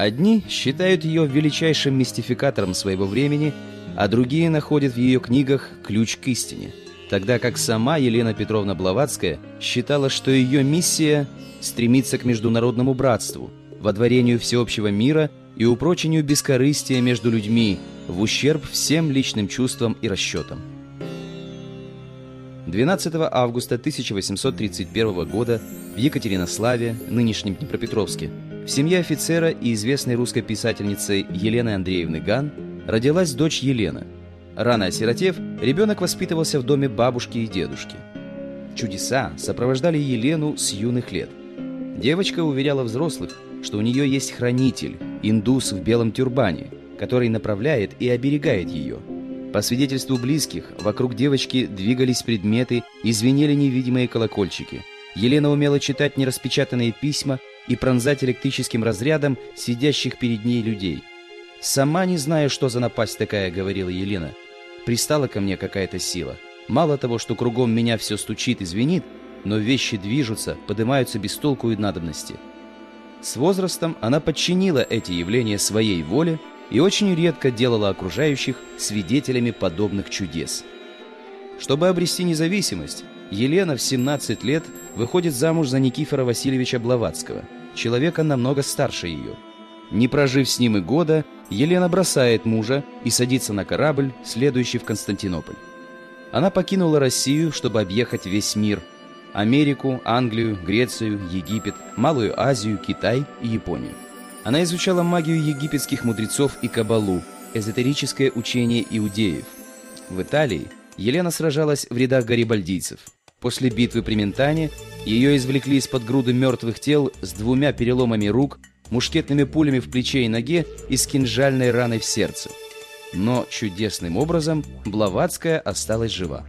Одни считают ее величайшим мистификатором своего времени, а другие находят в ее книгах ключ к истине, тогда как сама Елена Петровна Блаватская считала, что ее миссия – стремиться к международному братству, водворению всеобщего мира и упрочению бескорыстия между людьми в ущерб всем личным чувствам и расчетам. 12 августа 1831 года в Екатеринославе, нынешнем Днепропетровске, в семье офицера и известной русской писательницы Елены Андреевны Ган родилась дочь Елена. Рано осиротев, ребенок воспитывался в доме бабушки и дедушки. Чудеса сопровождали Елену с юных лет. Девочка уверяла взрослых, что у нее есть хранитель, индус в белом тюрбане, который направляет и оберегает ее. По свидетельству близких, вокруг девочки двигались предметы и звенели невидимые колокольчики. Елена умела читать нераспечатанные письма и пронзать электрическим разрядом сидящих перед ней людей. «Сама не знаю, что за напасть такая», — говорила Елена. «Пристала ко мне какая-то сила. Мало того, что кругом меня все стучит и звенит, но вещи движутся, поднимаются без толку и надобности». С возрастом она подчинила эти явления своей воле и очень редко делала окружающих свидетелями подобных чудес. Чтобы обрести независимость, Елена в 17 лет выходит замуж за Никифора Васильевича Блаватского, человека намного старше ее. Не прожив с ним и года, Елена бросает мужа и садится на корабль, следующий в Константинополь. Она покинула Россию, чтобы объехать весь мир – Америку, Англию, Грецию, Египет, Малую Азию, Китай и Японию. Она изучала магию египетских мудрецов и кабалу, эзотерическое учение иудеев. В Италии Елена сражалась в рядах гарибальдийцев – После битвы при Ментане ее извлекли из-под груды мертвых тел с двумя переломами рук, мушкетными пулями в плече и ноге и с кинжальной раной в сердце. Но чудесным образом Блаватская осталась жива.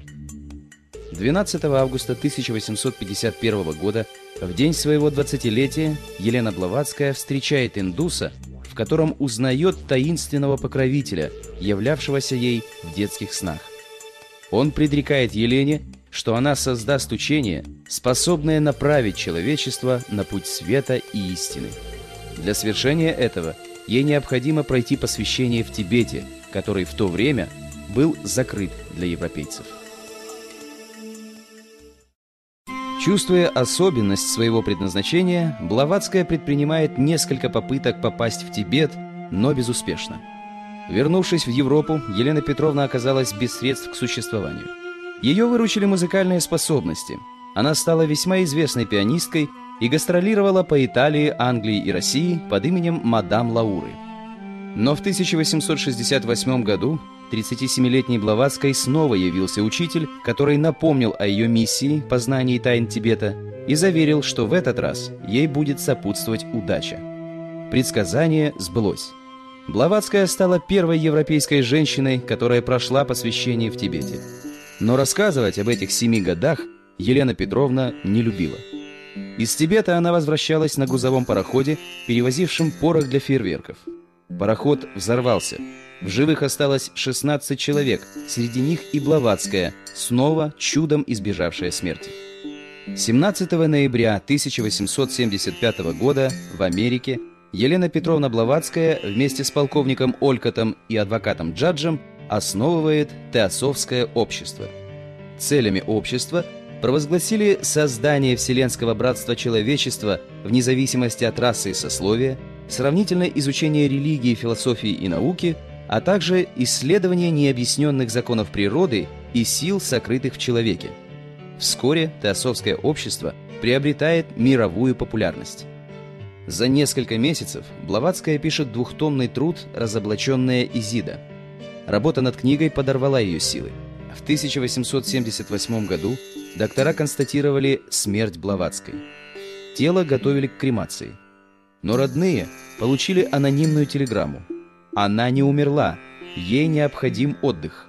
12 августа 1851 года, в день своего 20-летия, Елена Блаватская встречает индуса, в котором узнает таинственного покровителя, являвшегося ей в детских снах. Он предрекает Елене что она создаст учение, способное направить человечество на путь света и истины. Для свершения этого ей необходимо пройти посвящение в Тибете, который в то время был закрыт для европейцев. Чувствуя особенность своего предназначения, Блаватская предпринимает несколько попыток попасть в Тибет, но безуспешно. Вернувшись в Европу, Елена Петровна оказалась без средств к существованию. Ее выручили музыкальные способности. Она стала весьма известной пианисткой и гастролировала по Италии, Англии и России под именем мадам Лауры. Но в 1868 году 37-летней Блаватской снова явился учитель, который напомнил о ее миссии познания тайн Тибета и заверил, что в этот раз ей будет сопутствовать удача. Предсказание сбылось. Блаватская стала первой европейской женщиной, которая прошла посвящение в Тибете. Но рассказывать об этих семи годах Елена Петровна не любила. Из Тибета она возвращалась на грузовом пароходе, перевозившем порох для фейерверков. Пароход взорвался. В живых осталось 16 человек, среди них и Блаватская, снова чудом избежавшая смерти. 17 ноября 1875 года в Америке Елена Петровна Блаватская вместе с полковником Олькотом и адвокатом Джаджем основывает Теософское общество. Целями общества провозгласили создание Вселенского Братства Человечества вне зависимости от расы и сословия, сравнительное изучение религии, философии и науки, а также исследование необъясненных законов природы и сил, сокрытых в человеке. Вскоре Теософское общество приобретает мировую популярность. За несколько месяцев Блаватская пишет двухтомный труд «Разоблаченная Изида», Работа над книгой подорвала ее силы. В 1878 году доктора констатировали смерть Блаватской. Тело готовили к кремации. Но родные получили анонимную телеграмму. Она не умерла, ей необходим отдых.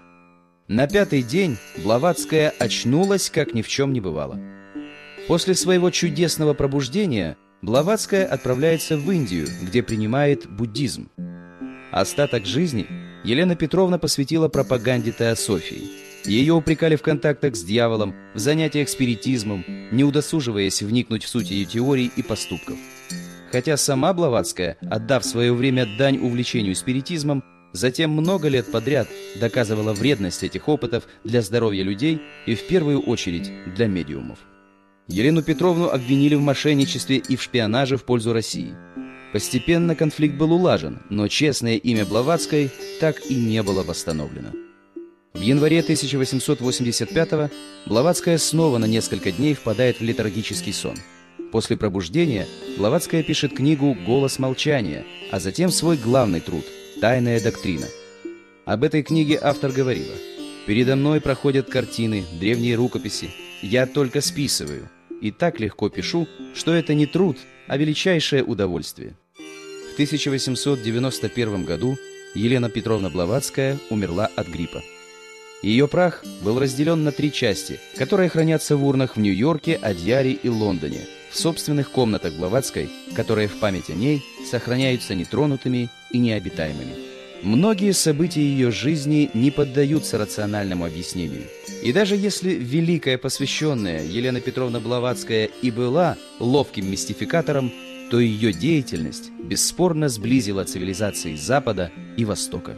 На пятый день Блаватская очнулась, как ни в чем не бывало. После своего чудесного пробуждения Блаватская отправляется в Индию, где принимает буддизм. Остаток жизни Елена Петровна посвятила пропаганде теософии. Ее упрекали в контактах с дьяволом, в занятиях спиритизмом, не удосуживаясь вникнуть в суть ее теорий и поступков. хотя сама Блаватская, отдав свое время дань увлечению спиритизмом, затем много лет подряд доказывала вредность этих опытов для здоровья людей и в первую очередь для медиумов. Елену Петровну обвинили в мошенничестве и в шпионаже в пользу России. Постепенно конфликт был улажен, но честное имя Блаватской так и не было восстановлено. В январе 1885-го Блаватская снова на несколько дней впадает в летаргический сон. После пробуждения Блаватская пишет книгу «Голос молчания», а затем свой главный труд «Тайная доктрина». Об этой книге автор говорила «Передо мной проходят картины, древние рукописи. Я только списываю. И так легко пишу, что это не труд, а величайшее удовольствие». В 1891 году Елена Петровна Блаватская умерла от гриппа. Ее прах был разделен на три части, которые хранятся в урнах в Нью-Йорке, Адьяре и Лондоне, в собственных комнатах Блаватской, которые в память о ней сохраняются нетронутыми и необитаемыми. Многие события ее жизни не поддаются рациональному объяснению. И даже если великая посвященная Елена Петровна Блаватская и была ловким мистификатором, то ее деятельность бесспорно сблизила цивилизации Запада и Востока.